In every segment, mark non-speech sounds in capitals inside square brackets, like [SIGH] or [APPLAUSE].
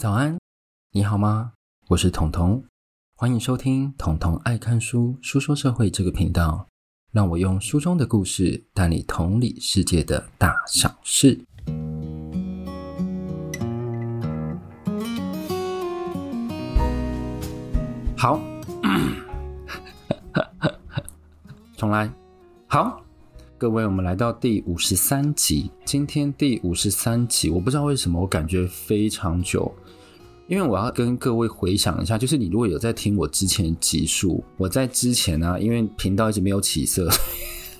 早安，你好吗？我是彤彤，欢迎收听彤彤爱看书书说社会这个频道，让我用书中的故事带你同理世界的大小事。好，[COUGHS] 重来，好。各位，我们来到第五十三集。今天第五十三集，我不知道为什么我感觉非常久，因为我要跟各位回想一下，就是你如果有在听我之前集数，我在之前呢、因为频道一直没有起色，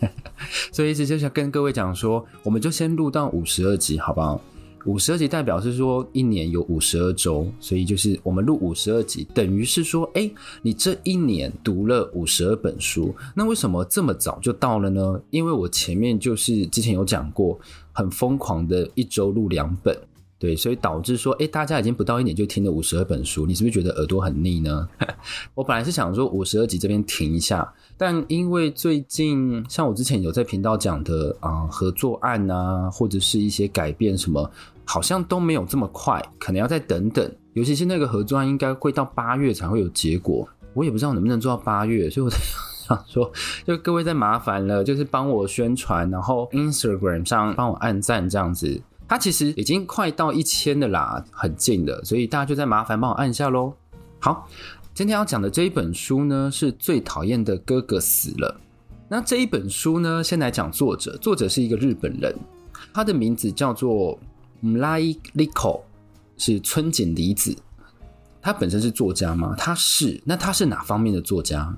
[LAUGHS] 所以一直就想跟各位讲说，我们就先录到五十二集，好不好？五十二集代表是说一年有五十二周，所以就是我们录五十二集，等于是说，哎，你这一年读了五十二本书，那为什么这么早就到了呢？因为我前面就是之前有讲过，很疯狂的一周录两本，对，所以导致说，哎，大家已经不到一年就听了五十二本书，你是不是觉得耳朵很腻呢？[LAUGHS] 我本来是想说五十二集这边停一下，但因为最近像我之前有在频道讲的啊、合作案啊，或者是一些改变什么。好像都没有这么快，可能要再等等。尤其是那个合作案，应该会到八月才会有结果。我也不知道能不能做到八月，所以我在想说，[LAUGHS] 就各位再麻烦了，就是帮我宣传，然后 Instagram 上帮我按赞这样子。它其实已经快到一千的啦，很近的，所以大家就再麻烦帮我按一下喽。好，今天要讲的这一本书呢，是最讨厌的哥哥死了。那这一本书呢，先来讲作者，作者是一个日本人，他的名字叫做。Murai Liko，是村井梨子，他本身是作家吗？他是，那他是哪方面的作家？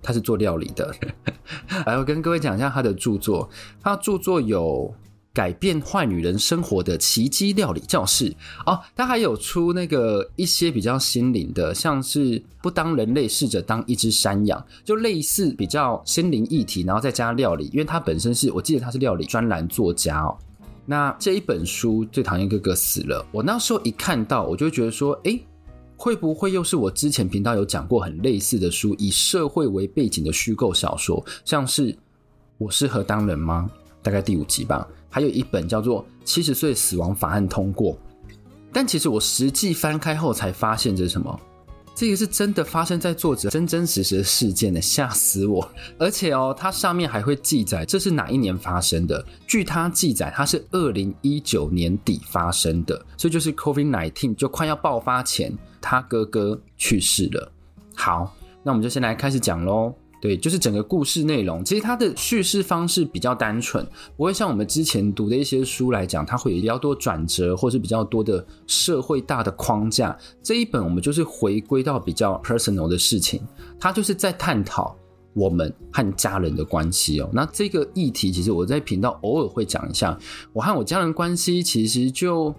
他是做料理的。[LAUGHS] 来，我跟各位讲一下他的著作。他著作有改变坏女人生活的奇迹料理教室哦，他还有出那个一些比较心灵的，像是不当人类试着当一只山羊，就类似比较心灵议题，然后再加料理。因为他本身是我记得他是料理专栏作家哦。那这一本书最讨厌哥哥死了。我那时候一看到，我就觉得说，诶，会不会又是我之前频道有讲过很类似的书，以社会为背景的虚构小说，像是我适合当人吗？大概第五集吧。还有一本叫做《七十岁死亡法案通过》，但其实我实际翻开后才发现这是什么。这个是真的发生在作者真真实实的事件呢，吓死我！而且哦，它上面还会记载这是哪一年发生的。据他记载，它是二零一九年底发生的，所以就是 COVID-19 就快要爆发前，他哥哥去世了。好，那我们就先来开始讲喽。对，就是整个故事内容，其实它的叙事方式比较单纯，不会像我们之前读的一些书来讲，它会有比较多转折，或是比较多的社会大的框架。这一本我们就是回归到比较 personal 的事情，它就是在探讨我们和家人的关系哦。那这个议题，其实我在频道偶尔会讲一下，我和我家人关系其实就。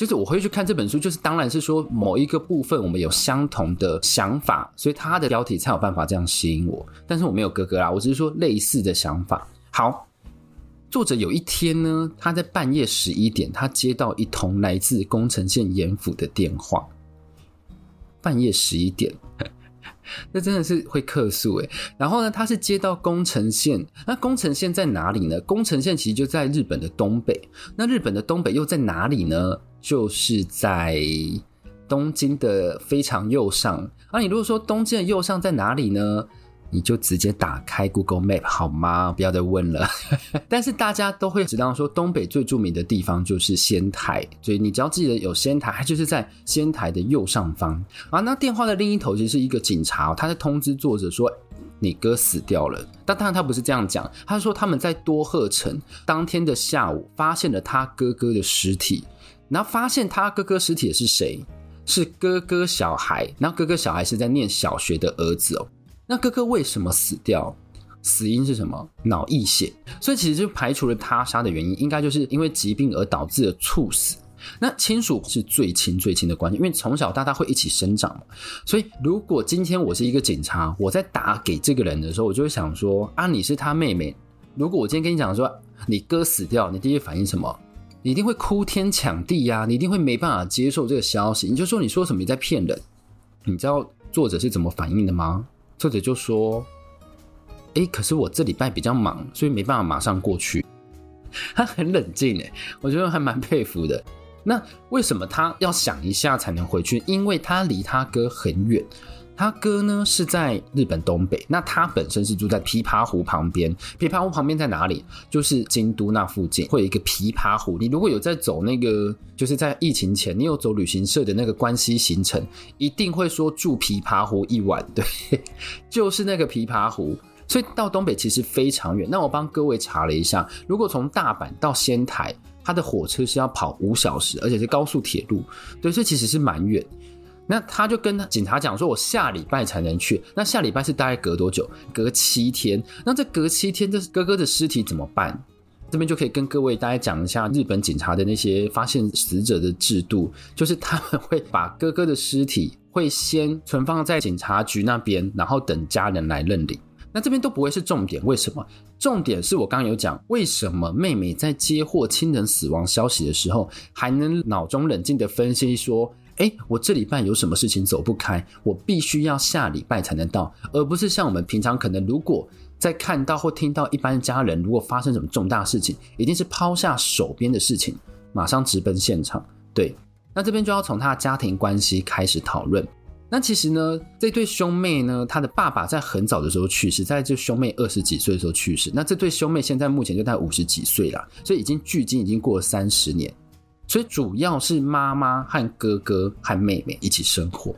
就是我会去看这本书，就是当然是说某一个部分我们有相同的想法，所以他的标题才有办法这样吸引我。但是我没有哥哥啦，我只是说类似的想法。好，作者有一天呢，他在半夜十一点，他接到一通来自宫城县严府的电话。半夜十一点。那真的是会客诉诶，然后呢，它是接到宫城县，那宫城县在哪里呢？宫城县其实就在日本的东北，那日本的东北又在哪里呢？就是在东京的非常右上。啊，你如果说东京的右上在哪里呢？你就直接打开 Google Map 好吗？不要再问了。[LAUGHS] 但是大家都会知道说，东北最著名的地方就是仙台，所以你只要记得有仙台，它就是在仙台的右上方啊。那电话的另一头其实是一个警察，他在通知作者说，你哥死掉了。但当然他不是这样讲，他说他们在多鹤城当天的下午发现了他哥哥的尸体，然后发现他哥哥尸体的是谁？是哥哥小孩，然后哥哥小孩是在念小学的儿子哦。那哥哥为什么死掉？死因是什么？脑溢血。所以其实就排除了他杀的原因，应该就是因为疾病而导致的猝死。那亲属是最亲最亲的关系，因为从小到大会一起生长。所以如果今天我是一个警察，我在打给这个人的时候，我就会想说：啊，你是他妹妹。如果我今天跟你讲说你哥死掉，你第一反应什么？你一定会哭天抢地呀，你一定会没办法接受这个消息。你就说你说什么？你在骗人？你知道作者是怎么反应的吗？作者就说：“哎，可是我这礼拜比较忙，所以没办法马上过去。”他很冷静，哎，我觉得还蛮佩服的。那为什么他要想一下才能回去？因为他离他哥很远。他哥呢是在日本东北，那他本身是住在琵琶湖旁边。琵琶湖旁边在哪里？就是京都那附近，会有一个琵琶湖。你如果有在走那个，就是在疫情前，你有走旅行社的那个关西行程，一定会说住琵琶湖一晚，对，[LAUGHS] 就是那个琵琶湖。所以到东北其实非常远。那我帮各位查了一下，如果从大阪到仙台，它的火车是要跑五小时，而且是高速铁路，对，所以其实是蛮远。那他就跟警察讲说：“我下礼拜才能去。”那下礼拜是大概隔多久？隔七天。那这隔七天，这哥哥的尸体怎么办？这边就可以跟各位大家讲一下日本警察的那些发现死者的制度，就是他们会把哥哥的尸体会先存放在警察局那边，然后等家人来认领。那这边都不会是重点，为什么？重点是我刚刚有讲，为什么妹妹在接获亲人死亡消息的时候，还能脑中冷静的分析说，哎，我这礼拜有什么事情走不开，我必须要下礼拜才能到，而不是像我们平常可能，如果在看到或听到一般家人如果发生什么重大事情，一定是抛下手边的事情，马上直奔现场。对，那这边就要从他的家庭关系开始讨论。那其实呢，这对兄妹呢，他的爸爸在很早的时候去世，在这兄妹二十几岁的时候去世。那这对兄妹现在目前就在五十几岁了，所以已经距今已经过了三十年。所以主要是妈妈和哥哥和妹妹一起生活。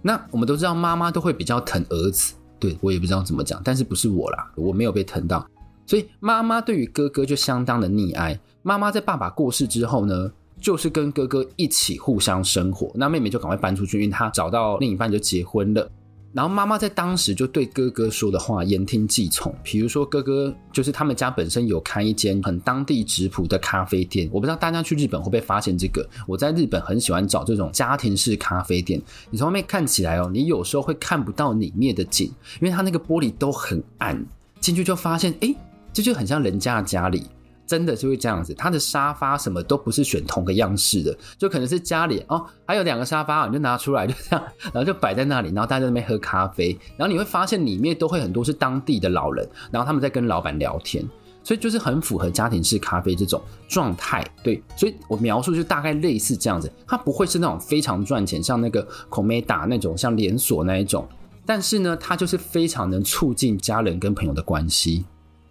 那我们都知道，妈妈都会比较疼儿子。对，我也不知道怎么讲，但是不是我啦，我没有被疼到。所以妈妈对于哥哥就相当的溺爱。妈妈在爸爸过世之后呢，就是跟哥哥一起互相生活。那妹妹就赶快搬出去，因为她找到另一半就结婚了。然后妈妈在当时就对哥哥说的话言听计从，比如说哥哥就是他们家本身有开一间很当地质朴的咖啡店，我不知道大家去日本会不会发现这个。我在日本很喜欢找这种家庭式咖啡店，你从外面看起来哦，你有时候会看不到里面的景，因为它那个玻璃都很暗，进去就发现，哎，这就很像人家的家里。真的就会这样子，他的沙发什么都不是选同个样式的，就可能是家里哦，还有两个沙发，你就拿出来就这样，然后就摆在那里，然后大家在那边喝咖啡，然后你会发现里面都会很多是当地的老人，然后他们在跟老板聊天，所以就是很符合家庭式咖啡这种状态。对，所以我描述就大概类似这样子，它不会是那种非常赚钱，像那个孔美达那种像连锁那一种，但是呢，它就是非常能促进家人跟朋友的关系。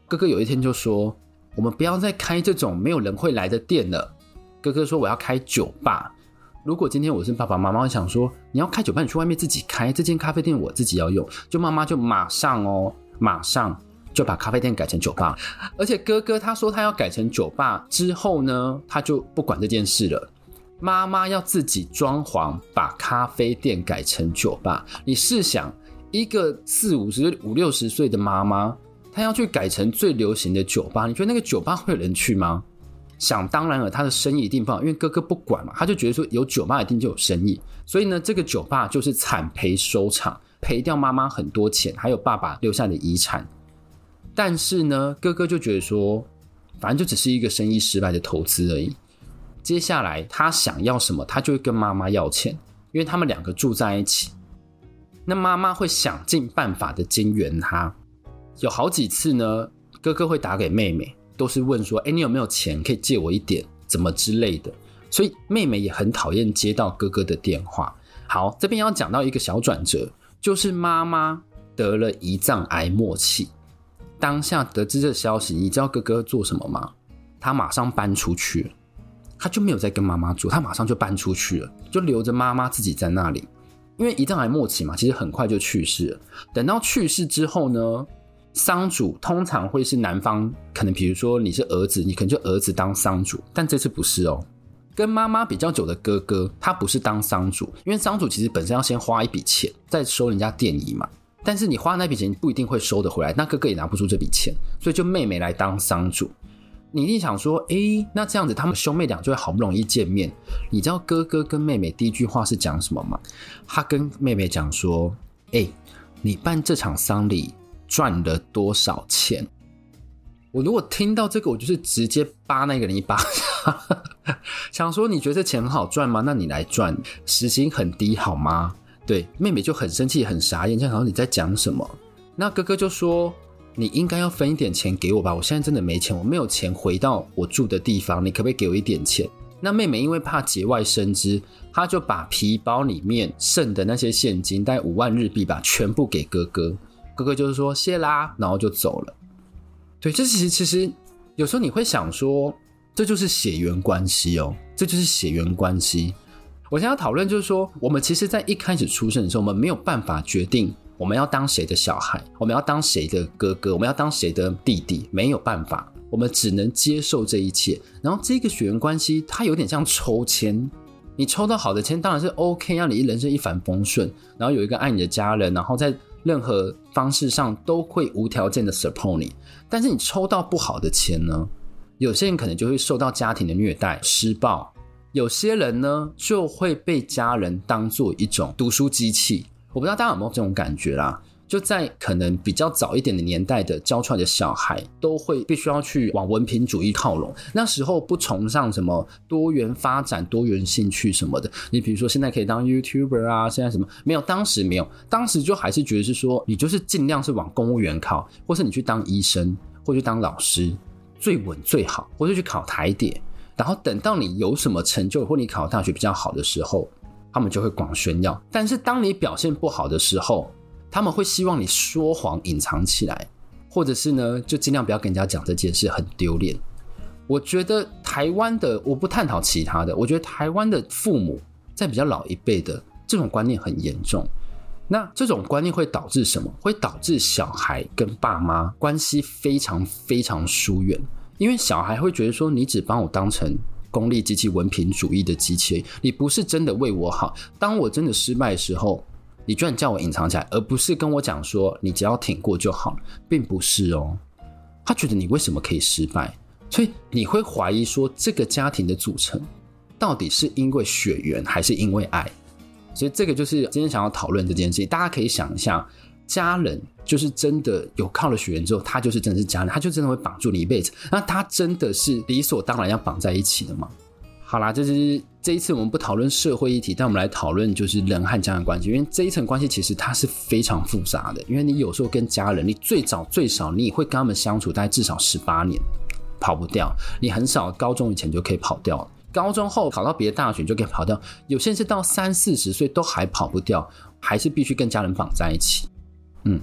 哥哥有一天就说。我们不要再开这种没有人会来的店了。哥哥说我要开酒吧。如果今天我是爸爸妈妈，想说你要开酒吧，你去外面自己开这间咖啡店，我自己要用。就妈妈就马上哦，马上就把咖啡店改成酒吧。而且哥哥他说他要改成酒吧之后呢，他就不管这件事了。妈妈要自己装潢，把咖啡店改成酒吧。你试想，一个四五十五六十岁的妈妈。他要去改成最流行的酒吧，你觉得那个酒吧会有人去吗？想当然了，他的生意一定不好，因为哥哥不管嘛，他就觉得说有酒吧一定就有生意，所以呢，这个酒吧就是惨赔收场，赔掉妈妈很多钱，还有爸爸留下的遗产。但是呢，哥哥就觉得说，反正就只是一个生意失败的投资而已。接下来他想要什么，他就会跟妈妈要钱，因为他们两个住在一起，那妈妈会想尽办法的金援他。有好几次呢，哥哥会打给妹妹，都是问说：“哎，你有没有钱可以借我一点？怎么之类的？”所以妹妹也很讨厌接到哥哥的电话。好，这边要讲到一个小转折，就是妈妈得了胰脏癌末期。当下得知这消息，你知道哥哥做什么吗？他马上搬出去，他就没有再跟妈妈住，他马上就搬出去了，就留着妈妈自己在那里。因为胰脏癌末期嘛，其实很快就去世了。等到去世之后呢，丧主通常会是男方，可能比如说你是儿子，你可能就儿子当丧主，但这次不是哦。跟妈妈比较久的哥哥，他不是当丧主，因为丧主其实本身要先花一笔钱再收人家奠仪嘛。但是你花那笔钱不一定会收得回来，那哥哥也拿不出这笔钱，所以就妹妹来当丧主。你一定想说，诶，那这样子他们兄妹俩就会好不容易见面。你知道哥哥跟妹妹第一句话是讲什么吗？他跟妹妹讲说，诶，你办这场丧礼。赚了多少钱？我如果听到这个，我就是直接扒那个人一巴掌，[LAUGHS] 想说你觉得这钱很好赚吗？那你来赚，时薪很低好吗？对，妹妹就很生气，很傻眼，就想说你在讲什么？那哥哥就说你应该要分一点钱给我吧，我现在真的没钱，我没有钱回到我住的地方，你可不可以给我一点钱？那妹妹因为怕节外生枝，她就把皮包里面剩的那些现金，大概五万日币吧，全部给哥哥。哥哥就是说谢啦，然后就走了。对，这其实其实有时候你会想说，这就是血缘关系哦，这就是血缘关系。我想要讨论就是说，我们其实在一开始出生的时候，我们没有办法决定我们要当谁的小孩，我们要当谁的哥哥，我们要当谁的弟弟，没有办法。我们只能接受这一切，然后这个血缘关系它有点像抽签，你抽到好的签当然是 OK，让你人生一帆风顺，然后有一个爱你的家人，然后在任何方式上都会无条件的 support 你。但是你抽到不好的签呢，有些人可能就会受到家庭的虐待、施暴，有些人呢就会被家人当做一种读书机器。我不知道大家有没有这种感觉啦。就在可能比较早一点的年代的教出来的小孩，都会必须要去往文凭主义靠拢。那时候不崇尚什么多元发展、多元兴趣什么的。你比如说现在可以当 YouTuber 啊，现在什么没有？当时没有，当时就还是觉得是说，你就是尽量是往公务员靠，或是你去当医生，或去当老师，最稳最好，或者去考台点。然后等到你有什么成就，或你考大学比较好的时候，他们就会广炫耀。但是当你表现不好的时候，他们会希望你说谎隐藏起来，或者是呢，就尽量不要跟人家讲这件事，很丢脸。我觉得台湾的，我不探讨其他的，我觉得台湾的父母在比较老一辈的这种观念很严重。那这种观念会导致什么？会导致小孩跟爸妈关系非常非常疏远，因为小孩会觉得说，你只把我当成功利机器、文凭主义的机器，你不是真的为我好。当我真的失败的时候。你居然叫我隐藏起来，而不是跟我讲说你只要挺过就好了，并不是哦。他觉得你为什么可以失败，所以你会怀疑说这个家庭的组成到底是因为血缘还是因为爱？所以这个就是今天想要讨论这件事情。大家可以想一下，家人就是真的有靠了血缘之后，他就是真的是家人，他就真的会绑住你一辈子。那他真的是理所当然要绑在一起的吗？好啦，这是这一次我们不讨论社会议题，但我们来讨论就是人和家人关系，因为这一层关系其实它是非常复杂的。因为你有时候跟家人，你最早最少你也会跟他们相处大概至少十八年，跑不掉。你很少高中以前就可以跑掉，高中后考到别的大学就可以跑掉。有些人是到三四十岁都还跑不掉，还是必须跟家人绑在一起。嗯，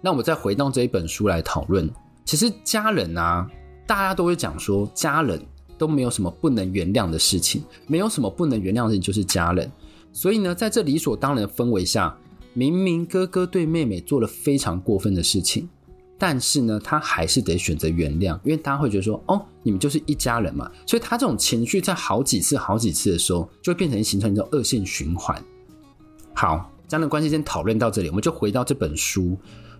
那我们再回到这一本书来讨论，其实家人啊，大家都会讲说家人。都没有什么不能原谅的事情，没有什么不能原谅的事情，就是家人。所以呢，在这理所当然的氛围下，明明哥哥对妹妹做了非常过分的事情，但是呢，他还是得选择原谅，因为他会觉得说，哦，你们就是一家人嘛。所以他这种情绪在好几次、好几次的时候，就会变成形成一种恶性循环。好，这样的关系先讨论到这里，我们就回到这本书，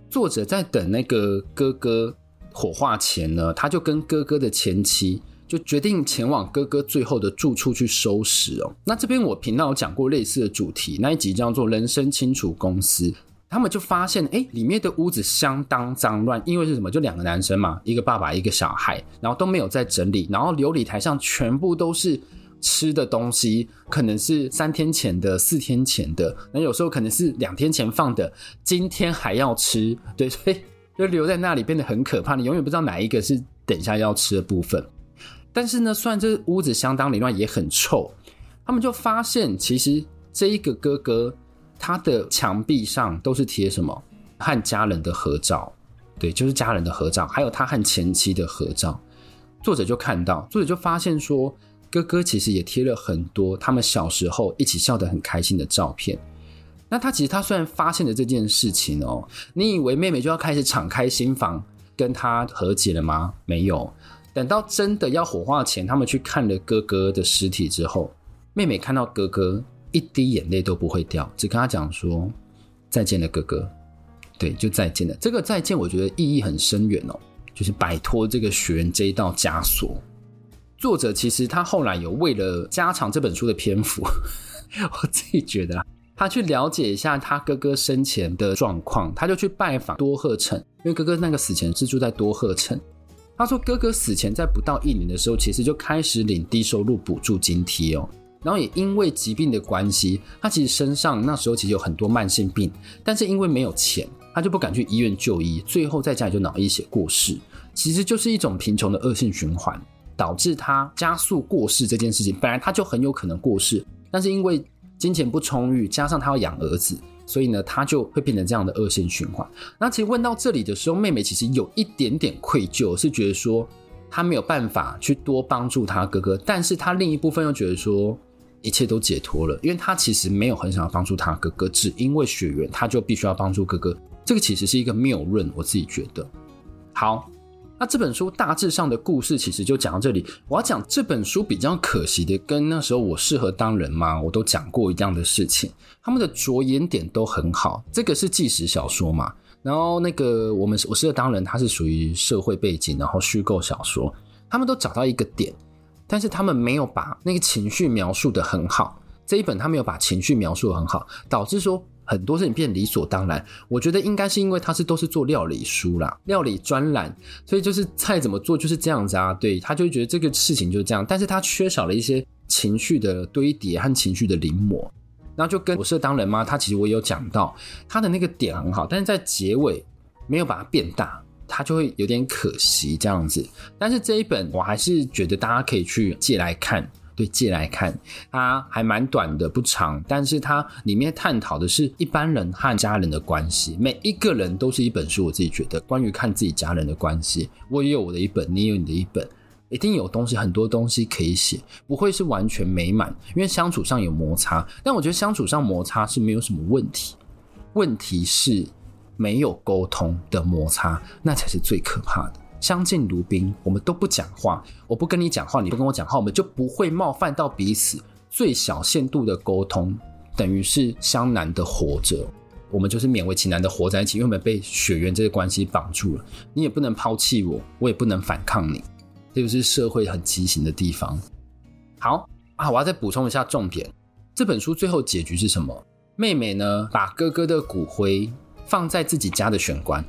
作者在等那个哥哥火化前呢，他就跟哥哥的前妻。就决定前往哥哥最后的住处去收拾哦。那这边我频道有讲过类似的主题，那一集叫做《人生清除公司》。他们就发现，哎，里面的屋子相当脏乱，因为是什么？就两个男生嘛，一个爸爸，一个小孩，然后都没有在整理，然后琉璃台上全部都是吃的东西，可能是三天前的、四天前的，那有时候可能是两天前放的，今天还要吃，对，所以就留在那里变得很可怕，你永远不知道哪一个是等一下要吃的部分。但是呢，虽然这屋子相当凌乱，也很臭，他们就发现，其实这一个哥哥，他的墙壁上都是贴什么和家人的合照，对，就是家人的合照，还有他和前妻的合照。作者就看到，作者就发现说，哥哥其实也贴了很多他们小时候一起笑得很开心的照片。那他其实他虽然发现了这件事情哦，你以为妹妹就要开始敞开心房跟他和解了吗？没有。等到真的要火化前，他们去看了哥哥的尸体之后，妹妹看到哥哥一滴眼泪都不会掉，只跟他讲说：“再见了，哥哥。”对，就再见了。这个再见，我觉得意义很深远哦，就是摆脱这个血缘这一道枷锁。作者其实他后来有为了加长这本书的篇幅，[LAUGHS] 我自己觉得他去了解一下他哥哥生前的状况，他就去拜访多贺城，因为哥哥那个死前是住在多贺城。他说：“哥哥死前在不到一年的时候，其实就开始领低收入补助津贴哦。然后也因为疾病的关系，他其实身上那时候其实有很多慢性病，但是因为没有钱，他就不敢去医院就医，最后在家里就脑溢血过世。其实就是一种贫穷的恶性循环。导致他加速过世这件事情。本来他就很有可能过世，但是因为金钱不充裕，加上他要养儿子，所以呢，他就会变成这样的恶性循环。那其实问到这里的时候，妹妹其实有一点点愧疚，是觉得说她没有办法去多帮助她哥哥，但是她另一部分又觉得说一切都解脱了，因为她其实没有很想要帮助她哥哥，只因为血缘，她就必须要帮助哥哥。这个其实是一个谬论，我自己觉得。好，那这本书大致上的故事其实就讲到这里。我要讲这本书比较可惜的，跟那时候我适合当人吗？我都讲过一样的事情。他们的着眼点都很好。这个是纪实小说嘛？然后那个我们我适合当人，它是属于社会背景，然后虚构小说。他们都找到一个点，但是他们没有把那个情绪描述的很好。这一本他没有把情绪描述得很好，导致说。很多事情变理所当然，我觉得应该是因为他是都是做料理书啦，料理专栏，所以就是菜怎么做就是这样子啊。对，他就会觉得这个事情就是这样，但是他缺少了一些情绪的堆叠和情绪的临摹。然后就跟我是当人吗？他其实我有讲到他的那个点很好，但是在结尾没有把它变大，他就会有点可惜这样子。但是这一本我还是觉得大家可以去借来看。对，借来看，它还蛮短的，不长，但是它里面探讨的是一般人和家人的关系。每一个人都是一本书，我自己觉得关于看自己家人的关系，我也有我的一本，你也有你的一本，一定有东西，很多东西可以写，不会是完全美满，因为相处上有摩擦。但我觉得相处上摩擦是没有什么问题，问题是没有沟通的摩擦，那才是最可怕的。相敬如宾，我们都不讲话，我不跟你讲话，你不跟我讲话，我们就不会冒犯到彼此。最小限度的沟通，等于是相难的活着，我们就是勉为其难的活在一起，因为我们被血缘这个关系绑住了。你也不能抛弃我，我也不能反抗你，这就是社会很畸形的地方。好啊，我要再补充一下重点，这本书最后结局是什么？妹妹呢，把哥哥的骨灰。放在自己家的玄关，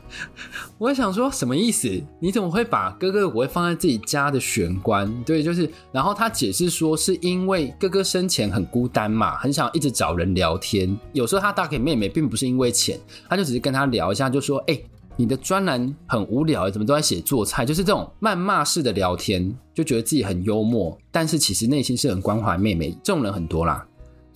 我想说什么意思？你怎么会把哥哥的骨灰放在自己家的玄关？对，就是，然后他解释说，是因为哥哥生前很孤单嘛，很想一直找人聊天。有时候他打给妹妹，并不是因为钱，他就只是跟他聊一下，就说：“哎，你的专栏很无聊，怎么都在写做菜？”就是这种谩骂式的聊天，就觉得自己很幽默，但是其实内心是很关怀妹妹。这种人很多啦。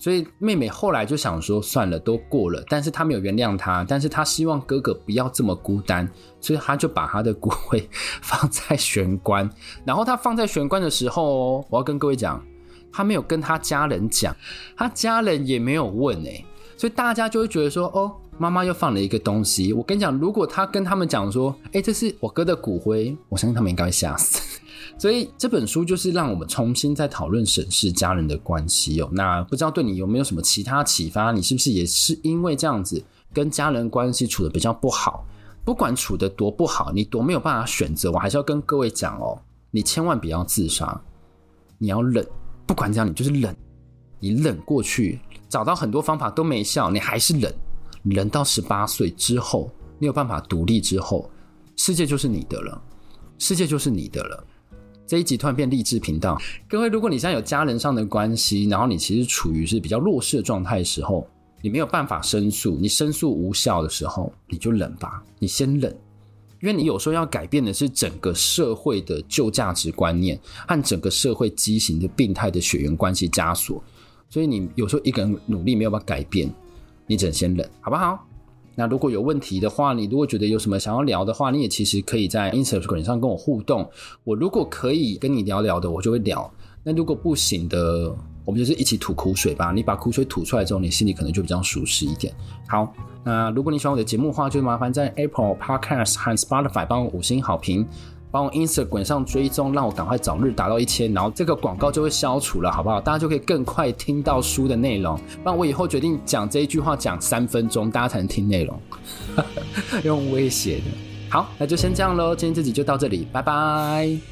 所以妹妹后来就想说，算了，都过了，但是她没有原谅他，但是她希望哥哥不要这么孤单，所以她就把他的骨灰 [LAUGHS] 放在玄关。然后她放在玄关的时候，我要跟各位讲，她没有跟他家人讲，他家人也没有问哎，所以大家就会觉得说，哦，妈妈又放了一个东西。我跟你讲，如果他跟他们讲说，哎，这是我哥的骨灰，我相信他们应该会吓死。所以这本书就是让我们重新再讨论审视家人的关系哦。那不知道对你有没有什么其他启发？你是不是也是因为这样子跟家人关系处得比较不好？不管处得多不好，你多没有办法选择，我还是要跟各位讲哦，你千万不要自杀，你要忍。不管怎样，你就是忍，你忍过去，找到很多方法都没效，你还是忍。忍到十八岁之后，你有办法独立之后，世界就是你的了，世界就是你的了。这一集突然变励志频道，各位，如果你现在有家人上的关系，然后你其实处于是比较弱势的状态的时候，你没有办法申诉，你申诉无效的时候，你就忍吧，你先忍，因为你有时候要改变的是整个社会的旧价值观念和整个社会畸形的病态的血缘关系枷锁，所以你有时候一个人努力没有办法改变，你只能先忍，好不好？那如果有问题的话，你如果觉得有什么想要聊的话，你也其实可以在 Instagram 上跟我互动。我如果可以跟你聊聊的，我就会聊。那如果不行的，我们就是一起吐苦水吧。你把苦水吐出来之后，你心里可能就比较舒适一点。好，那如果你喜欢我的节目的话，就麻烦在 Apple Podcast 和 Spotify 帮我五星好评。帮我 Instagram 上追踪，让我赶快早日达到一千，然后这个广告就会消除了，好不好？大家就可以更快听到书的内容。不然我以后决定讲这一句话讲三分钟，大家才能听内容，[LAUGHS] 用威胁的。好，那就先这样喽，今天这集就到这里，拜拜。